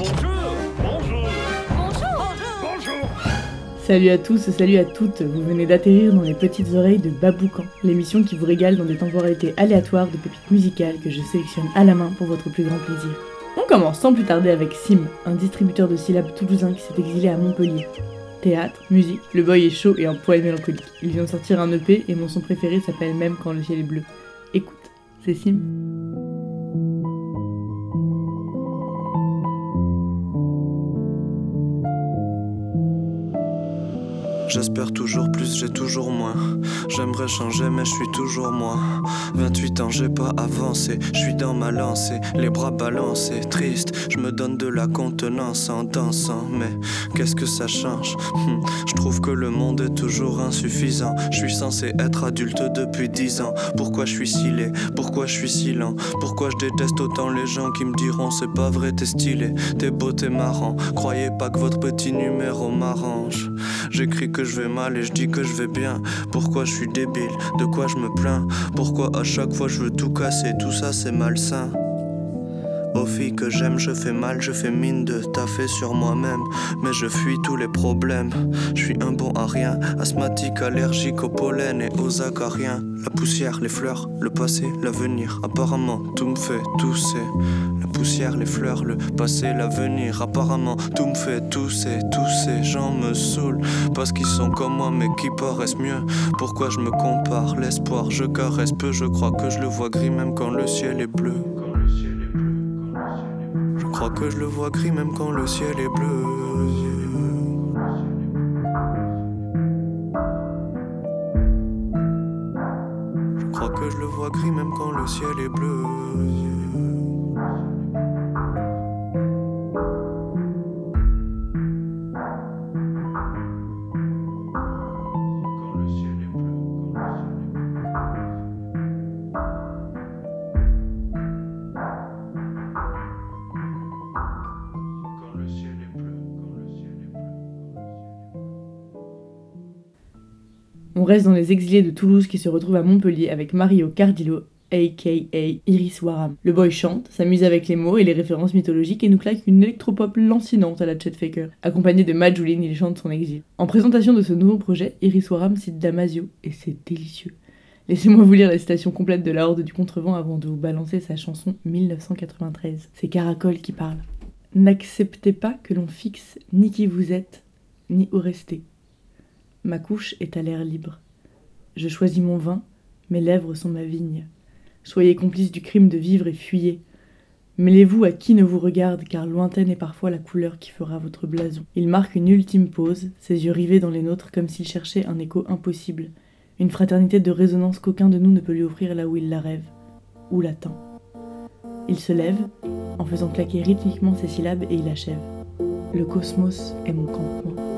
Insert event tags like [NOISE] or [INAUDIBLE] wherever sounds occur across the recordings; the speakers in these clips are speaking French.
Bonjour Bonjour Bonjour Bonjour Salut à tous, salut à toutes, vous venez d'atterrir dans les petites oreilles de Baboucan, l'émission qui vous régale dans des temporalités aléatoires de pépites musicales que je sélectionne à la main pour votre plus grand plaisir. On commence sans plus tarder avec Sim, un distributeur de syllabes toulousain qui s'est exilé à Montpellier. Théâtre, musique, le boy est chaud et un poil mélancolique. Il vient de sortir un EP et mon son préféré s'appelle Même quand le ciel est bleu. Écoute, c'est Sim. J'espère toujours plus, j'ai toujours moins. J'aimerais changer, mais je suis toujours moi. 28 ans, j'ai pas avancé. Je suis dans ma lancée, les bras balancés. Triste, je me donne de la contenance en dansant. Mais qu'est-ce que ça change? Hmm, Je trouve que le monde est toujours insuffisant. Je suis censé être adulte depuis 10 ans. Pourquoi je suis si laid Pourquoi je suis si lent? Pourquoi je déteste autant les gens qui me diront c'est pas vrai, t'es stylé, t'es beau, t'es marrant. Croyez pas que votre petit numéro m'arrange. J'écris que je vais mal et je dis que je vais bien. Pourquoi je suis débile? De quoi je me plains? Pourquoi à chaque fois je veux tout casser? Tout ça c'est malsain. Que j'aime, je fais mal, je fais mine de taffer sur moi-même. Mais je fuis tous les problèmes. Je suis un bon à rien, asthmatique, allergique au pollen et aux acariens. La poussière, les fleurs, le passé, l'avenir. Apparemment, tout me fait tousser. La poussière, les fleurs, le passé, l'avenir. Apparemment, tout me fait tousser. Tous ces gens me saoulent parce qu'ils sont comme moi, mais qui paraissent mieux? Pourquoi je me compare? L'espoir, je caresse peu. Je crois que je le vois gris même quand le ciel est bleu. Je crois que je le vois gris même quand le ciel est bleu. Je crois que je le vois gris même quand le ciel est bleu. Reste dans les exilés de Toulouse qui se retrouvent à Montpellier avec Mario Cardillo, aka Iris Waram. Le boy chante, s'amuse avec les mots et les références mythologiques et nous claque une électropop lancinante à la Chet Faker. Accompagné de Majouline, il chante son exil. En présentation de ce nouveau projet, Iris Waram cite Damasio et c'est délicieux. Laissez-moi vous lire la citation complète de la Horde du Contrevent avant de vous balancer sa chanson 1993. C'est Caracol qui parle. N'acceptez pas que l'on fixe ni qui vous êtes, ni où rester. Ma couche est à l'air libre. Je choisis mon vin, mes lèvres sont ma vigne. Soyez complices du crime de vivre et fuyez. Mêlez-vous à qui ne vous regarde, car lointaine est parfois la couleur qui fera votre blason. Il marque une ultime pause, ses yeux rivés dans les nôtres comme s'il cherchait un écho impossible, une fraternité de résonance qu'aucun de nous ne peut lui offrir là où il la rêve, ou l'attend. Il se lève, en faisant claquer rythmiquement ses syllabes, et il achève. Le cosmos est mon campement.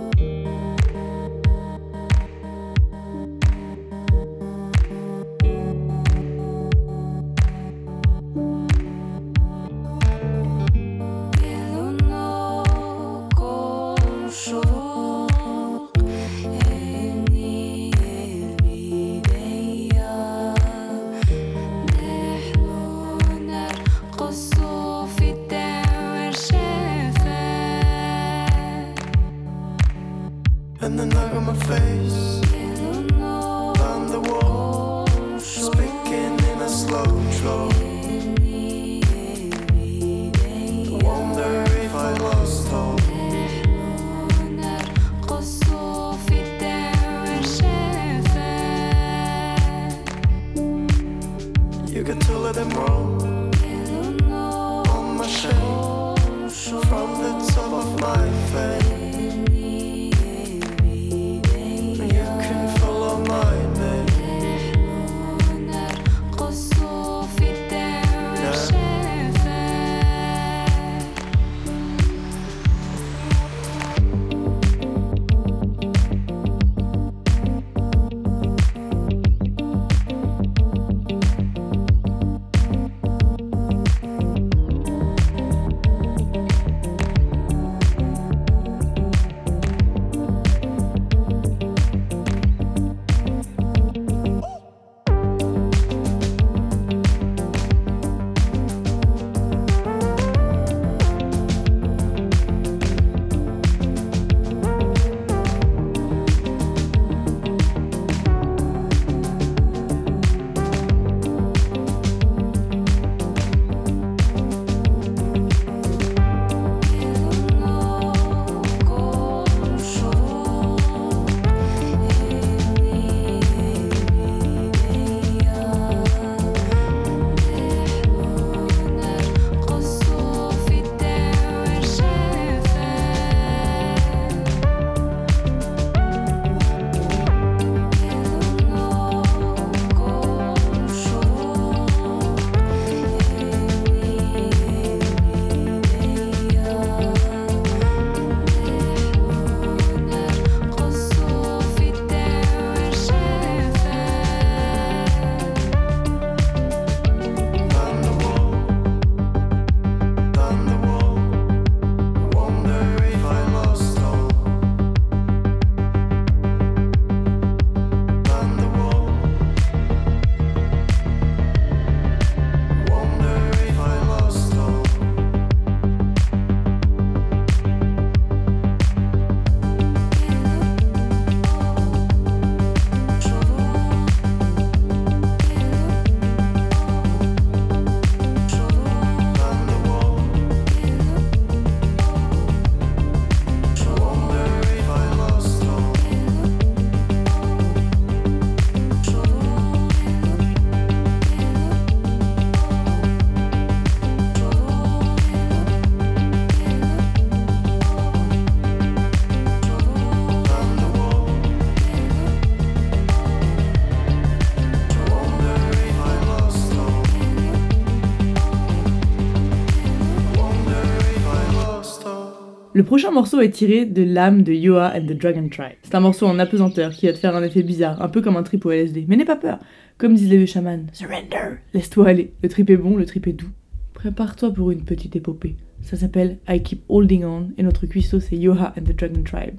Le prochain morceau est tiré de l'âme de Yoa and the Dragon Tribe. C'est un morceau en apesanteur qui va te faire un effet bizarre, un peu comme un trip au LSD. Mais n'aie pas peur, comme disent les vieux chamans, surrender, laisse-toi aller. Le trip est bon, le trip est doux. Prépare-toi pour une petite épopée. Ça s'appelle I Keep Holding On et notre cuisseau c'est Yoha and the Dragon Tribe.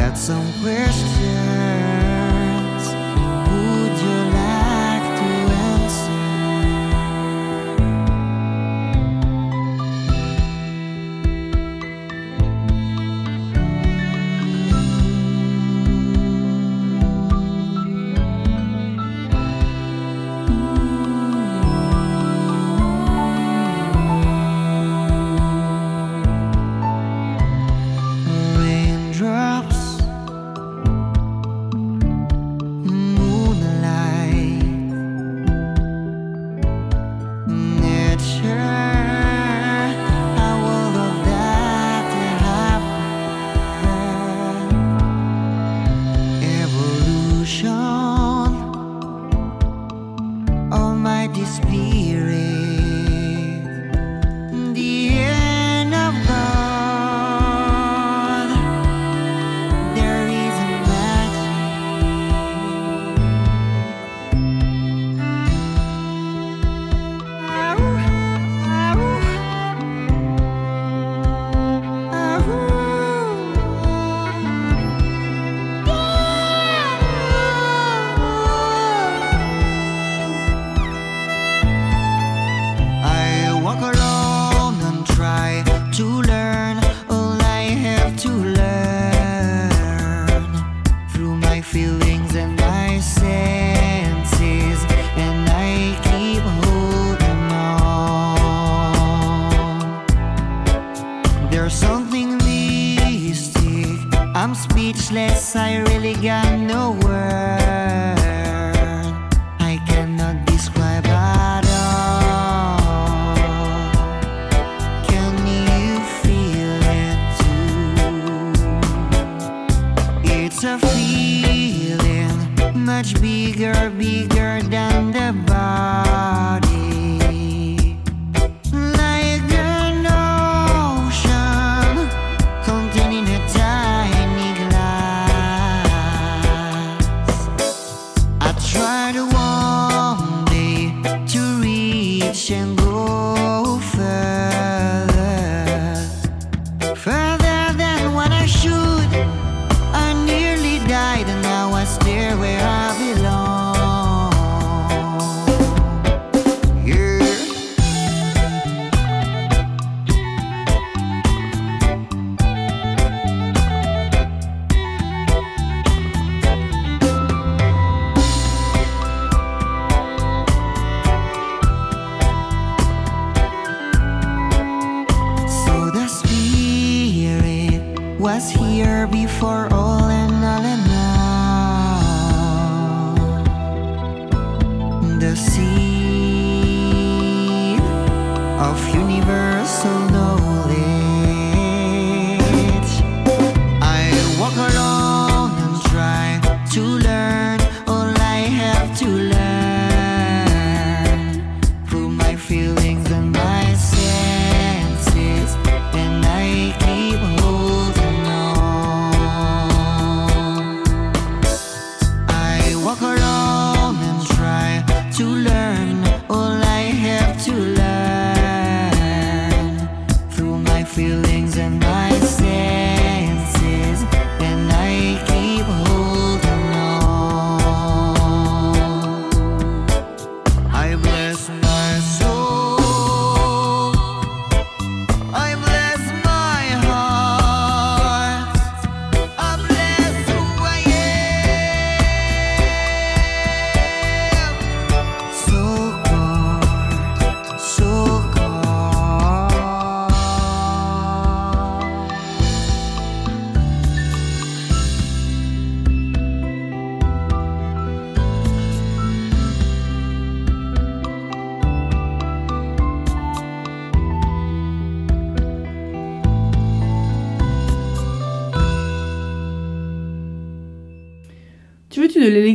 got some questions.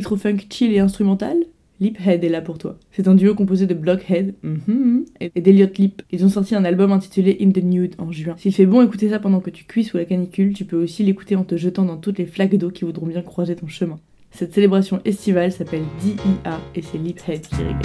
De l'électro-funk chill et instrumental Liphead est là pour toi. C'est un duo composé de Blockhead mhm, et d'Eliot Lip. Ils ont sorti un album intitulé In the Nude en juin. S'il fait bon écouter ça pendant que tu cuis sous la canicule, tu peux aussi l'écouter en te jetant dans toutes les flaques d'eau qui voudront bien croiser ton chemin. Cette célébration estivale s'appelle DIA et c'est Liphead qui régale.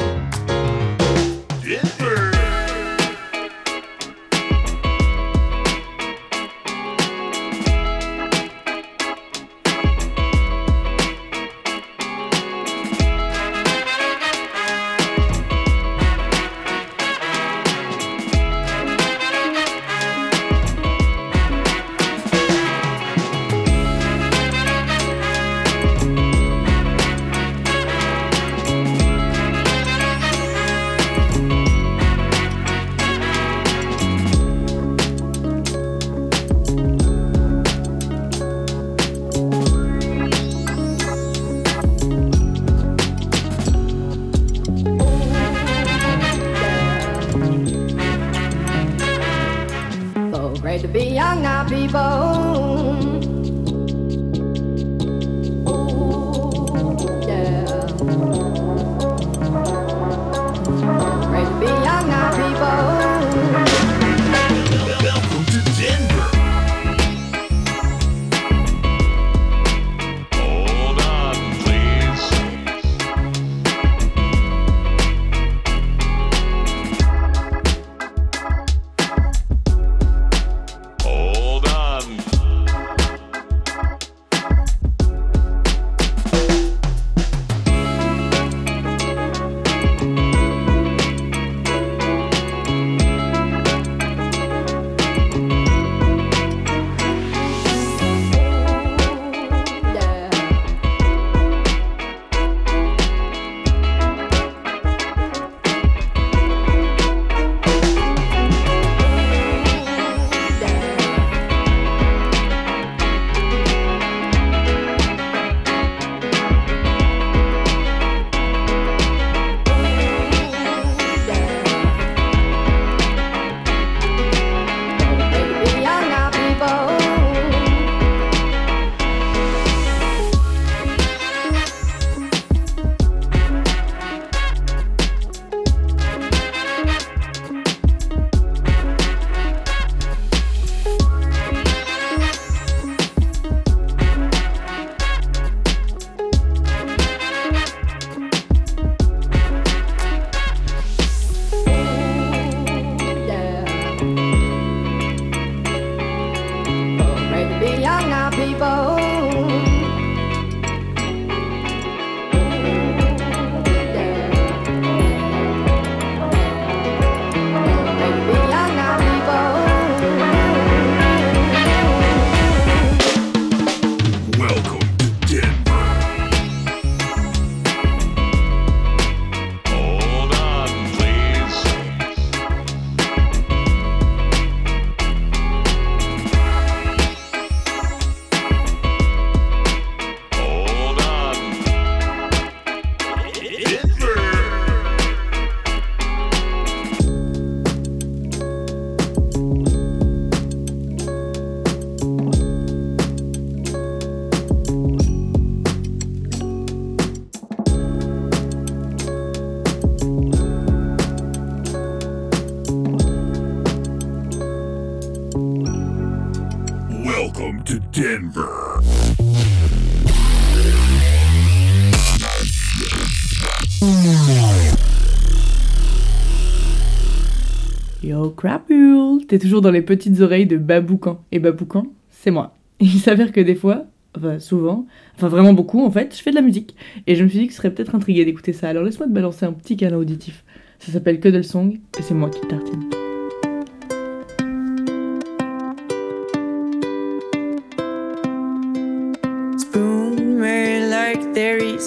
Yo crapule T'es toujours dans les petites oreilles de Baboucan. Et Baboucan, c'est moi. [LAUGHS] Il s'avère que des fois, enfin souvent, enfin vraiment beaucoup en fait, je fais de la musique. Et je me suis dit que je serais peut-être intriguée d'écouter ça. Alors laisse-moi te balancer un petit câlin auditif. Ça s'appelle Cuddle Song et c'est moi qui tartine.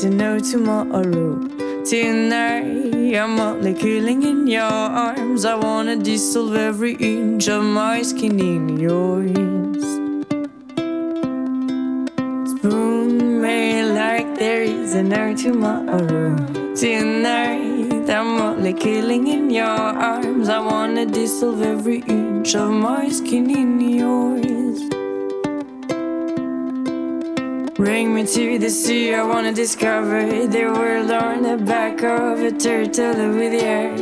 Is no tomorrow. Tonight, I'm only killing in your arms. I wanna dissolve every inch of my skin in yours. Spoon me like there is no tomorrow. Tonight, I'm only killing in your arms. I wanna dissolve every inch of my skin in yours. Bring me to the sea, I wanna discover the world on the back of a turtle with the air.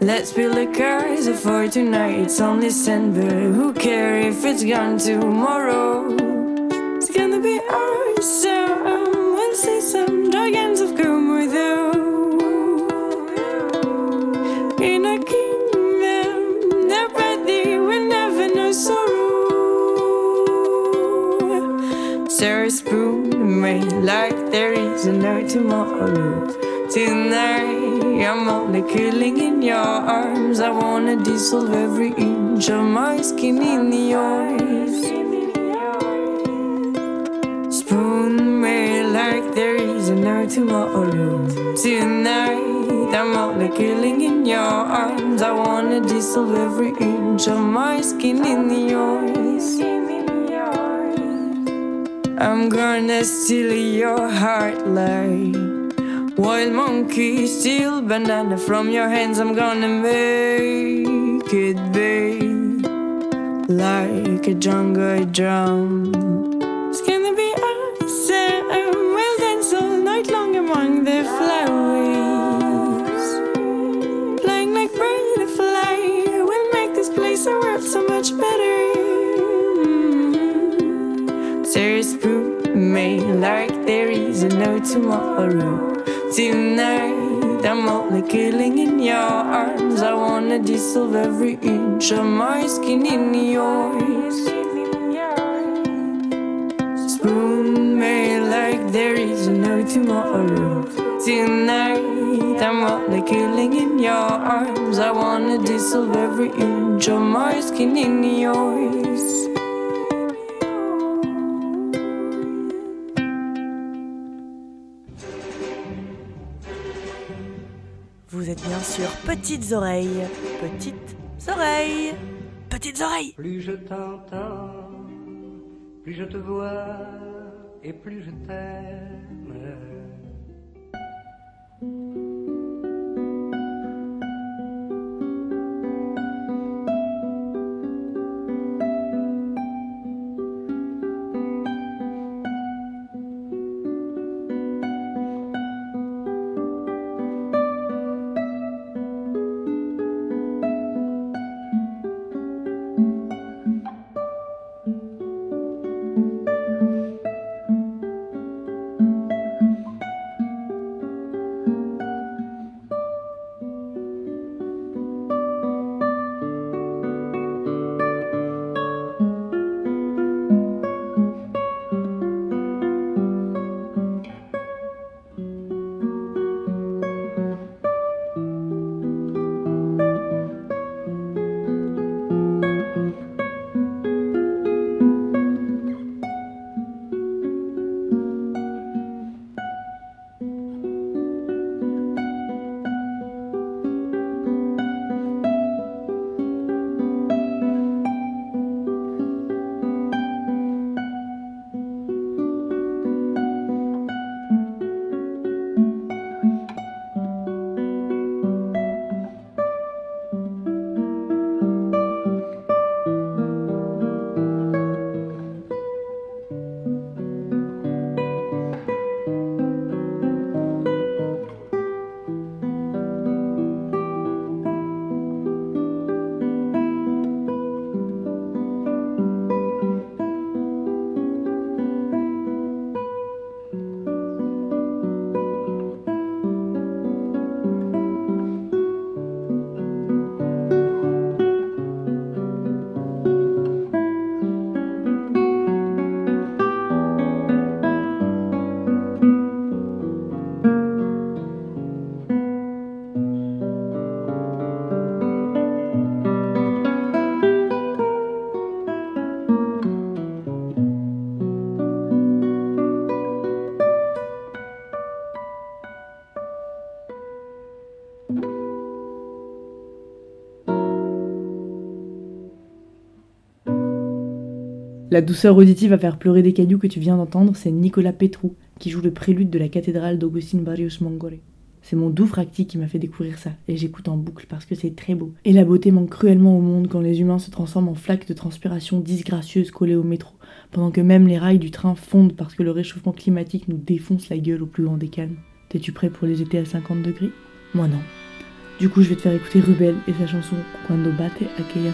Let's build a cars for tonight, it's only December. Who care if it's gone tomorrow? It's gonna be awesome. Spoon me like there is no tomorrow. Tonight, I'm only cooling in your arms. I wanna dissolve every inch of my skin in yours. Spoon me like there is no tomorrow. Tonight, I'm only killing in your arms. I wanna dissolve every inch of my skin in yours. I'm gonna steal your heart like wild monkey steal banana from your hands. I'm gonna make it big like a jungle drum. Like there is no tomorrow. Tonight, I'm only killing in your arms. I wanna dissolve every inch of my skin in yours. Spoon me like there is no tomorrow. Tonight, I'm only killing in your arms. I wanna dissolve every inch of my skin in yours. Bien sûr petites oreilles. Petites oreilles. Petites oreilles. Plus je t'entends, plus je te vois et plus je t'aime. La douceur auditive à faire pleurer des cailloux que tu viens d'entendre, c'est Nicolas Petrou, qui joue le prélude de la cathédrale d'Augustin Barrios Mongore. C'est mon doux fracti qui m'a fait découvrir ça, et j'écoute en boucle parce que c'est très beau. Et la beauté manque cruellement au monde quand les humains se transforment en flaques de transpiration disgracieuses collées au métro, pendant que même les rails du train fondent parce que le réchauffement climatique nous défonce la gueule au plus grand des calmes. T'es-tu prêt pour les étés à 50 degrés? Moi non. Du coup, je vais te faire écouter Rubel et sa chanson Quando bate aquella.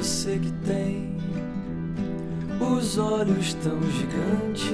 Você que tem os olhos tão gigantes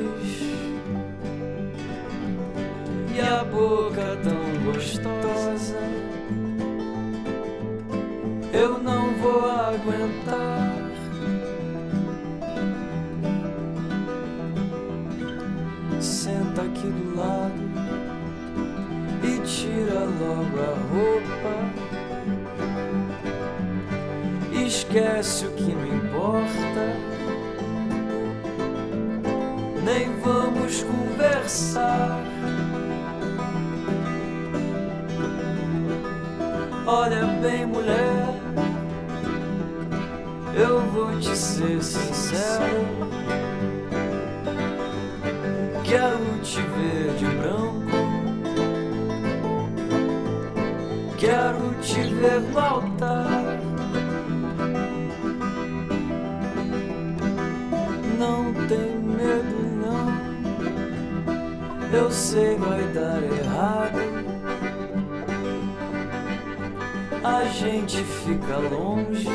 A gente fica longe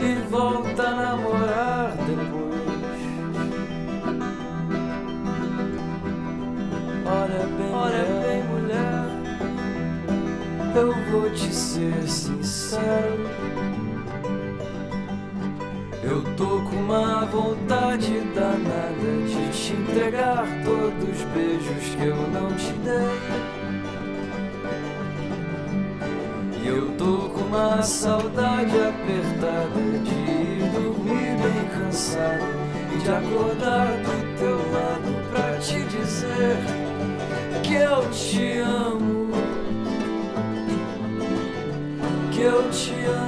e volta a namorar depois. Olha bem, olha bem, mulher. Eu vou te ser sincero. Eu tô com uma vontade danada de te entregar todos os beijos que eu não te dei. Uma saudade apertada de ir dormir bem cansado e de acordar do teu lado pra te dizer que eu te amo, que eu te amo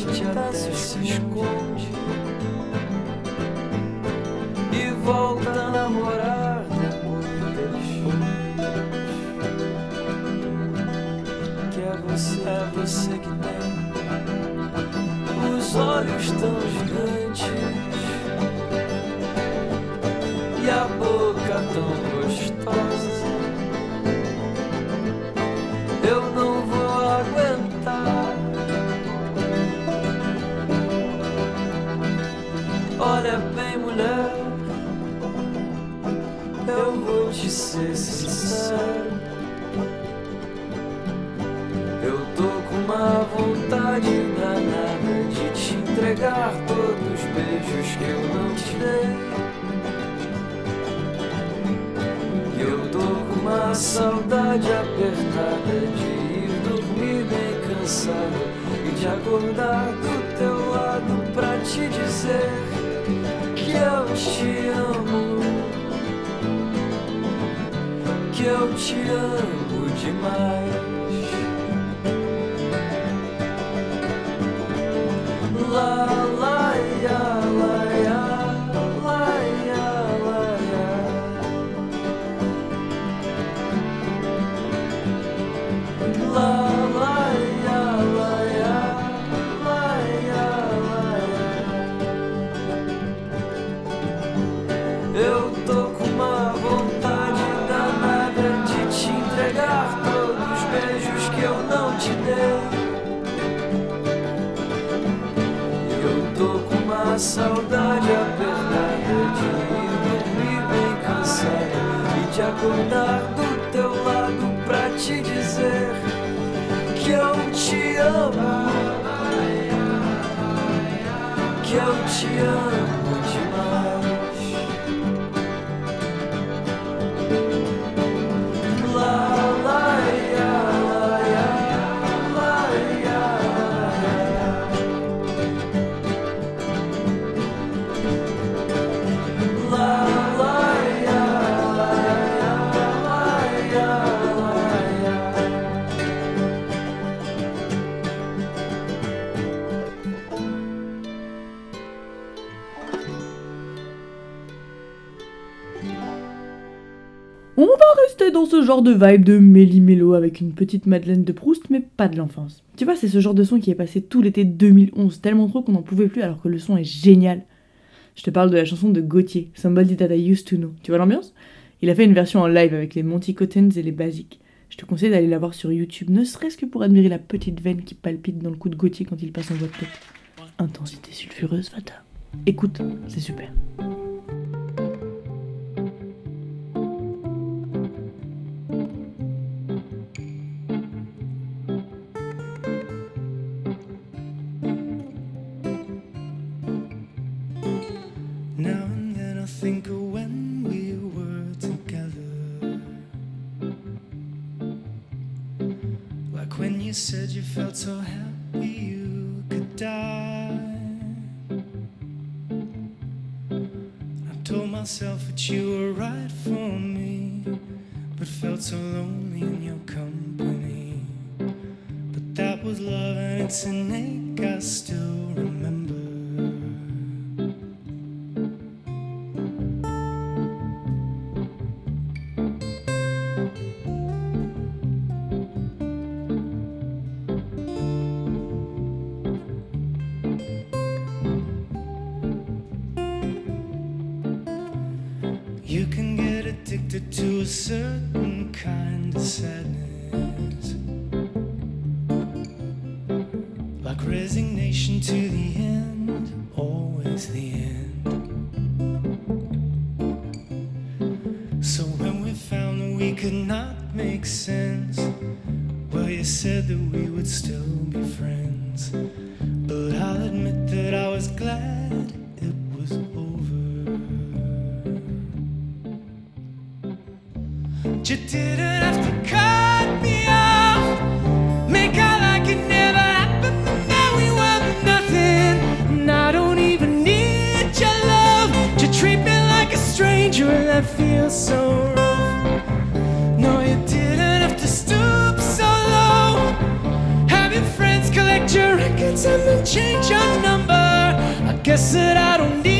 Gente até se esconde e volta a namorar depois. Que é você, é você que tem os olhos tão gigantes e a boca tão gostosa. Eu não te ser sincero. Eu tô com uma vontade danada de te entregar todos os beijos que eu não te dei. Eu tô com uma saudade apertada de ir dormir bem cansado e de acordar do teu lado pra te dizer que eu te amo, que eu te amo demais. Saudade apertada de ir dormir bem cansado e de acordar do teu lado pra te dizer que eu te amo, que eu te amo dans ce genre de vibe de méli-mélo avec une petite Madeleine de Proust, mais pas de l'enfance. Tu vois, c'est ce genre de son qui est passé tout l'été 2011, tellement trop qu'on n'en pouvait plus alors que le son est génial. Je te parle de la chanson de Gauthier, Somebody That I Used To Know. Tu vois l'ambiance? Il a fait une version en live avec les Monty Cottons et les Basiques. Je te conseille d'aller la voir sur YouTube, ne serait-ce que pour admirer la petite veine qui palpite dans le cou de Gauthier quand il passe en voix de tête. Intensité sulfureuse, Fata. Écoute, c'est super. You said you felt so happy you could die. I told myself that you were right for me, but felt so lonely in your company. But that was love and it's an ache I still que será un día.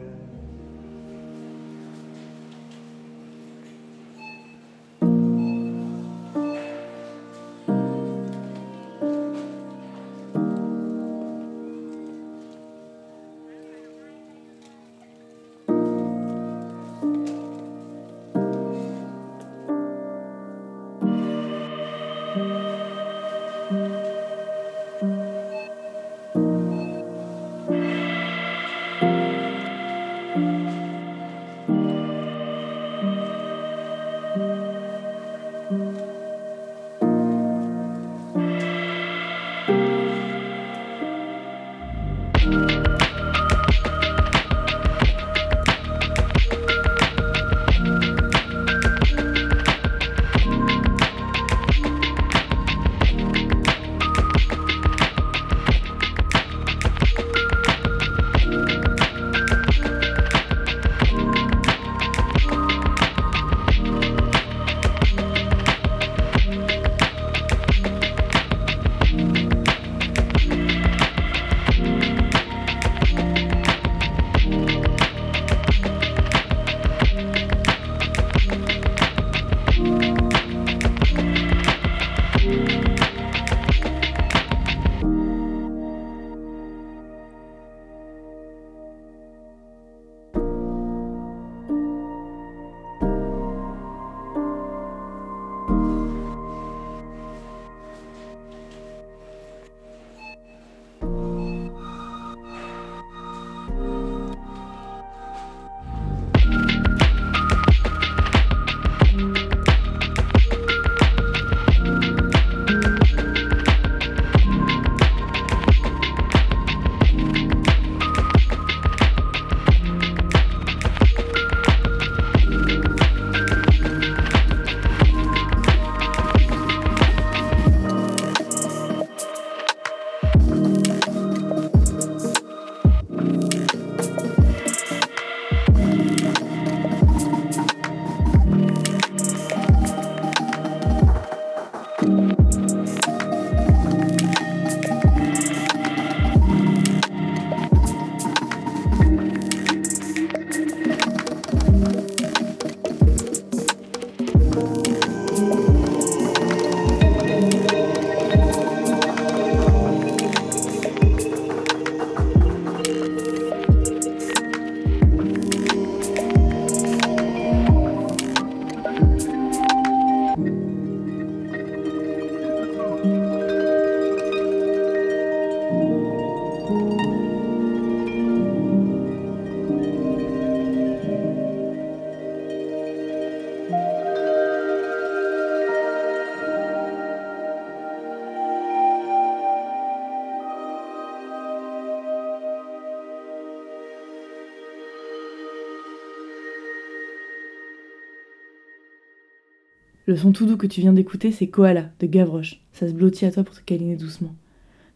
Le son tout doux que tu viens d'écouter, c'est Koala, de Gavroche. Ça se blottit à toi pour te câliner doucement.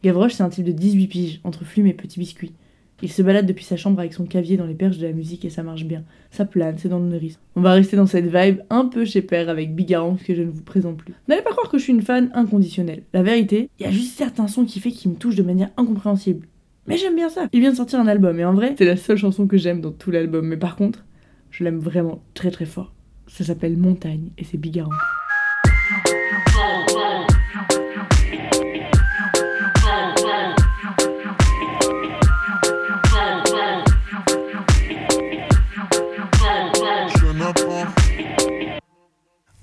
Gavroche, c'est un type de 18 piges, entre flume et petits biscuits. Il se balade depuis sa chambre avec son cavier dans les perches de la musique et ça marche bien. Ça plane, c'est dans le nourrice. On va rester dans cette vibe un peu chez Père avec Bigarance que je ne vous présente plus. N'allez pas croire que je suis une fan inconditionnelle. La vérité, il y a juste certains sons qui fait qu'ils me touchent de manière incompréhensible. Mais j'aime bien ça. Il vient de sortir un album et en vrai, c'est la seule chanson que j'aime dans tout l'album. Mais par contre, je l'aime vraiment très très fort. Ça s'appelle Montagne et c'est Bigarance.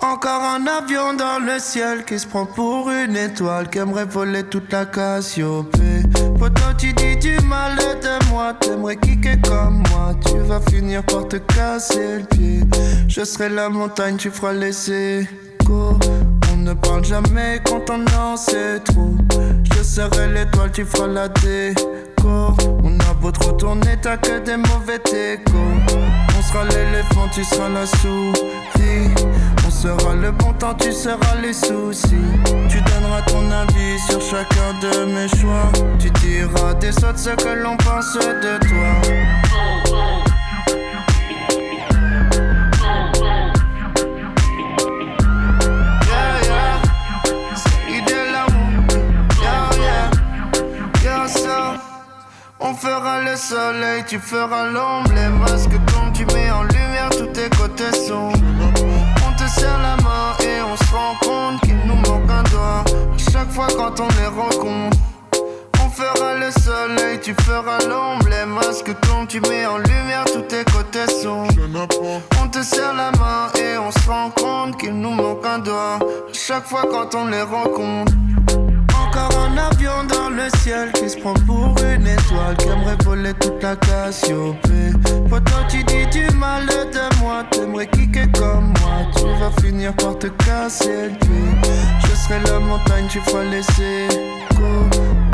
Encore un avion dans le ciel qui se prend pour une étoile qui aimerait voler toute la Cassiopée. Pourtant tu dis du mal de moi, t'aimerais kicker comme moi, tu vas finir par te casser le pied. Je serai la montagne, tu feras laisser go. On ne parle jamais quand on en sait trop. Je serai l'étoile, tu feras la déco. On a beau trop tourner, t'as que des mauvais techos. On sera l'éléphant, tu seras la souris. On sera le bon temps, tu seras les soucis. Tu donneras ton avis sur chacun de mes choix. Tu diras des autres ce que l'on pense de toi. On fera le soleil, tu feras l'ombre. Les masques tombent, tu mets en lumière tous tes côtés sombres. On te serre la main et on se rend compte qu'il nous manque un doigt. Chaque fois quand on les rencontre. On fera le soleil, tu feras l'ombre. Les masques tombent, tu mets en lumière tous tes côtés sombres. On te serre la main et on se rend compte qu'il nous manque un doigt. Chaque fois quand on les rencontre. Encore un avion dans le ciel qui se prend pour une étoile qui aimerait voler toute la Cassiopée. Pourtant tu dis du mal de moi, t'aimerais kicker comme moi. Tu vas finir par te casser le. Je serai la montagne, tu feras laisser.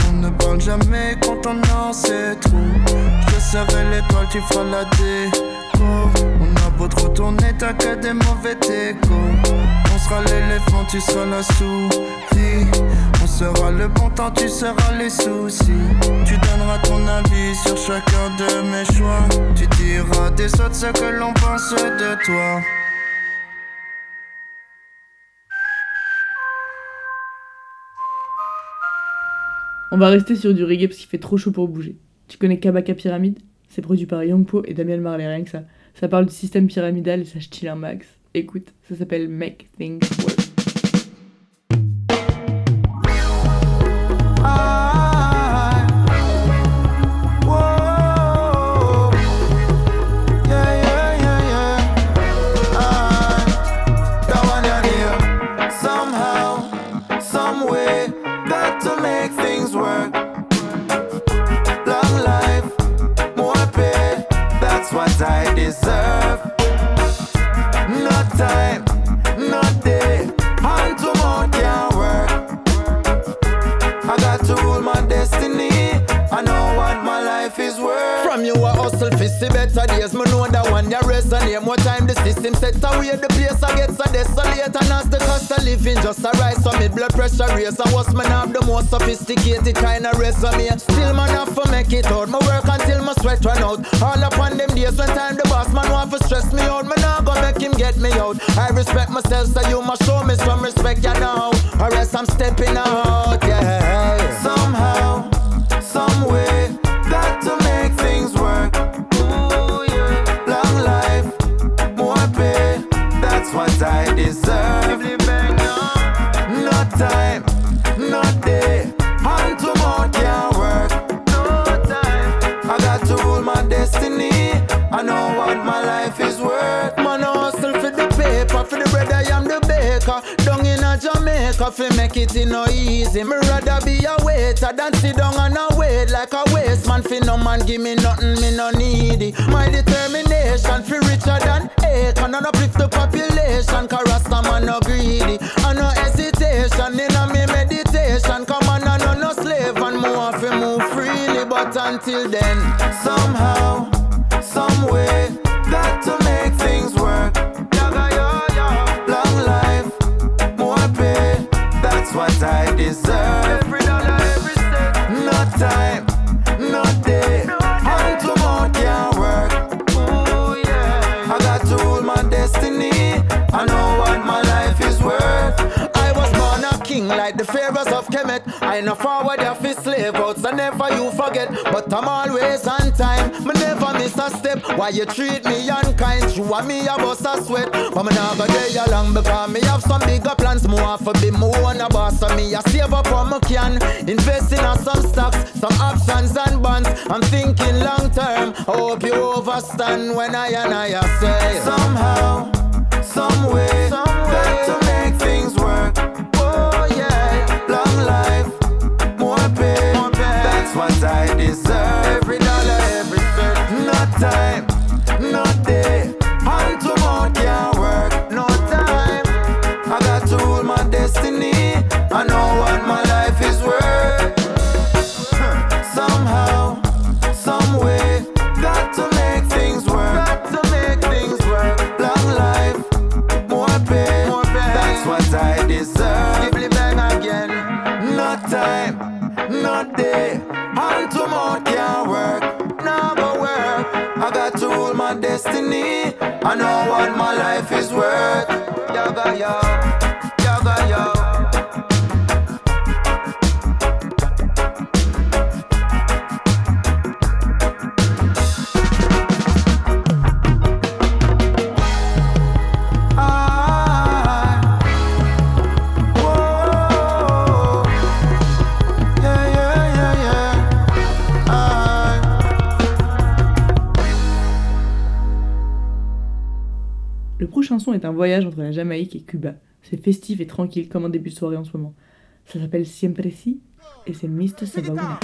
On ne parle jamais quand on en sait trop. Je serai l'étoile, tu feras la déco. On a beau trop tourner, t'as que des mauvais techos. On sera l'éléphant, tu seras la souris. Le bon temps, tu seras les soucis. Tu donneras ton avis sur chacun de mes choix. Tu diras des autres ce que l'on pense de toi. On va rester sur du reggae parce qu'il fait trop chaud pour bouger. Tu connais Kabaka Pyramide C'est produit par Youngpo et Damian Marley, rien que ça. Ça parle du système pyramidal et ça chill un max. Écoute, ça s'appelle Make Things. Deserve. No time, no day, hand to mouth can't work. I got to rule my destiny. I know what my life is worth. From you a hustle fi see better days Me know that one ya resonate More time the set away The place I get so desolate And as the cost of living just a rise So me blood pressure raise And what's man have the most sophisticated kind of resume. Still man have to make it out. Me work until my sweat run out. All upon them days when time the boss man want to stress me out Me not gonna make him get me out. I respect myself so you must show me some respect you know. Or else I'm stepping out that's what I deserve. No time, Jamaica, fi make it in no easy. Me rather be a waiter than sit down and a wait like a waste man. Fi no man give me nothing, me no needy. My determination fi richer than acre, and uplift the population. Cause Rasta man no greedy, and no hesitation in a me meditation. Come on, I no no slave and more fi move freely. But until then, Somehow, some way, got to make I deserve. Every dollar, every cent. No time, no day. No Hand to mouth can't work. Oh, yeah. I got to rule my destiny. I know what my life is worth. I was born a king like the pharaohs I know forward you fi slave out, so never you forget. But I'm always on time, me never miss a step. Why you treat me unkind? You and me a bust a sweat. But me nah go day along because me have some bigger plans. More for to be more on a boss, so me a save up what me can. Investing in some stocks, some options and bonds. I'm thinking long term. I hope you overstand when I and I say somehow, some way, some way. got to make things work. voyage entre la Jamaïque et Cuba. C'est festif et tranquille comme un début de soirée en ce moment. Ça s'appelle Siempre Si et c'est Mr. Sabauna.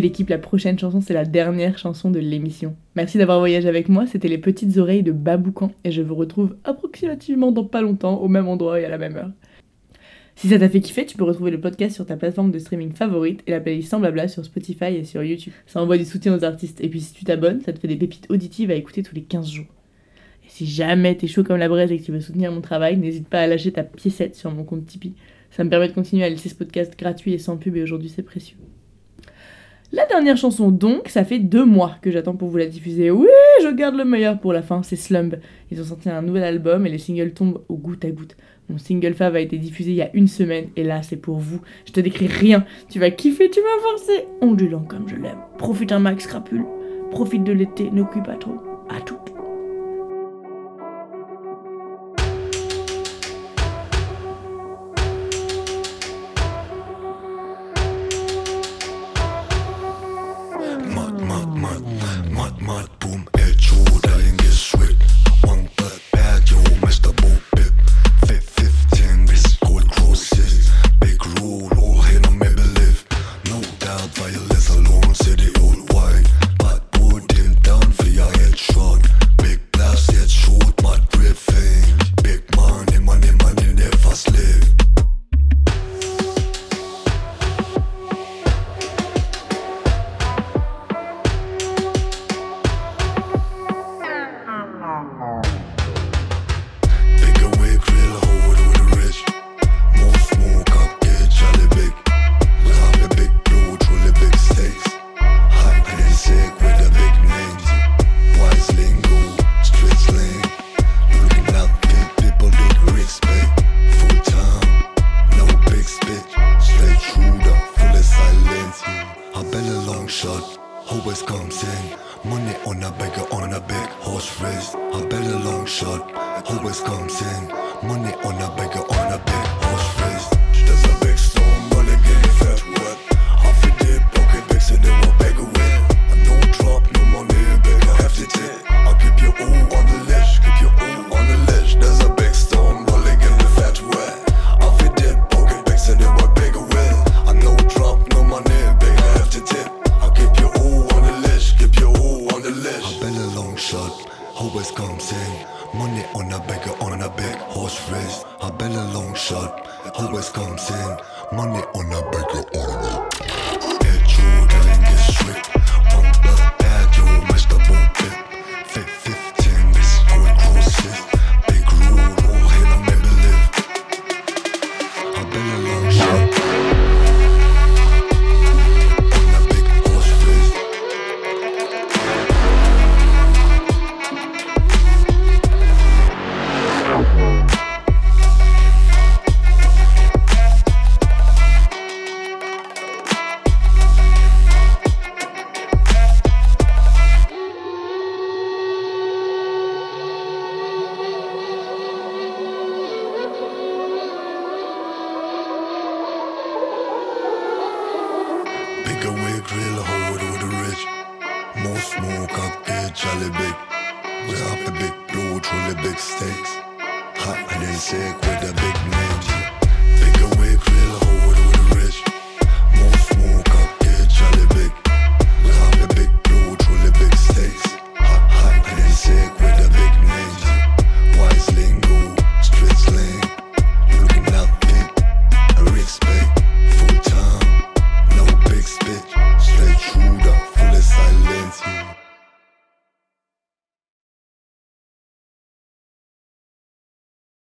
L'équipe, la prochaine chanson, c'est la dernière chanson de l'émission. Merci d'avoir voyagé avec moi, c'était les petites oreilles de Baboucan, et je vous retrouve approximativement dans pas longtemps, au même endroit et à la même heure. Si ça t'a fait kiffer, tu peux retrouver le podcast sur ta plateforme de streaming favorite et la playlist sans blabla sur Spotify et sur YouTube. Ça envoie du soutien aux artistes. Et puis si tu t'abonnes, ça te fait des pépites auditives à écouter tous les 15 jours. Et si jamais t'es chaud comme la braise et que tu veux soutenir mon travail, n'hésite pas à lâcher ta piécette sur mon compte Tipeee. Ça me permet de continuer à laisser ce podcast gratuit et sans pub et aujourd'hui c'est précieux. La dernière chanson donc, ça fait deux mois que j'attends pour vous la diffuser. Oui, je garde le meilleur pour la fin, c'est Slumb. Ils ont sorti un nouvel album et les singles tombent au goutte à goutte. Mon single fav a été diffusé il y a une semaine et là c'est pour vous. Je te décris rien, tu vas kiffer, tu vas forcer. Ondulant comme je l'aime. Profite un max crapule. Profite de l'été, ne cuis pas trop. À tout.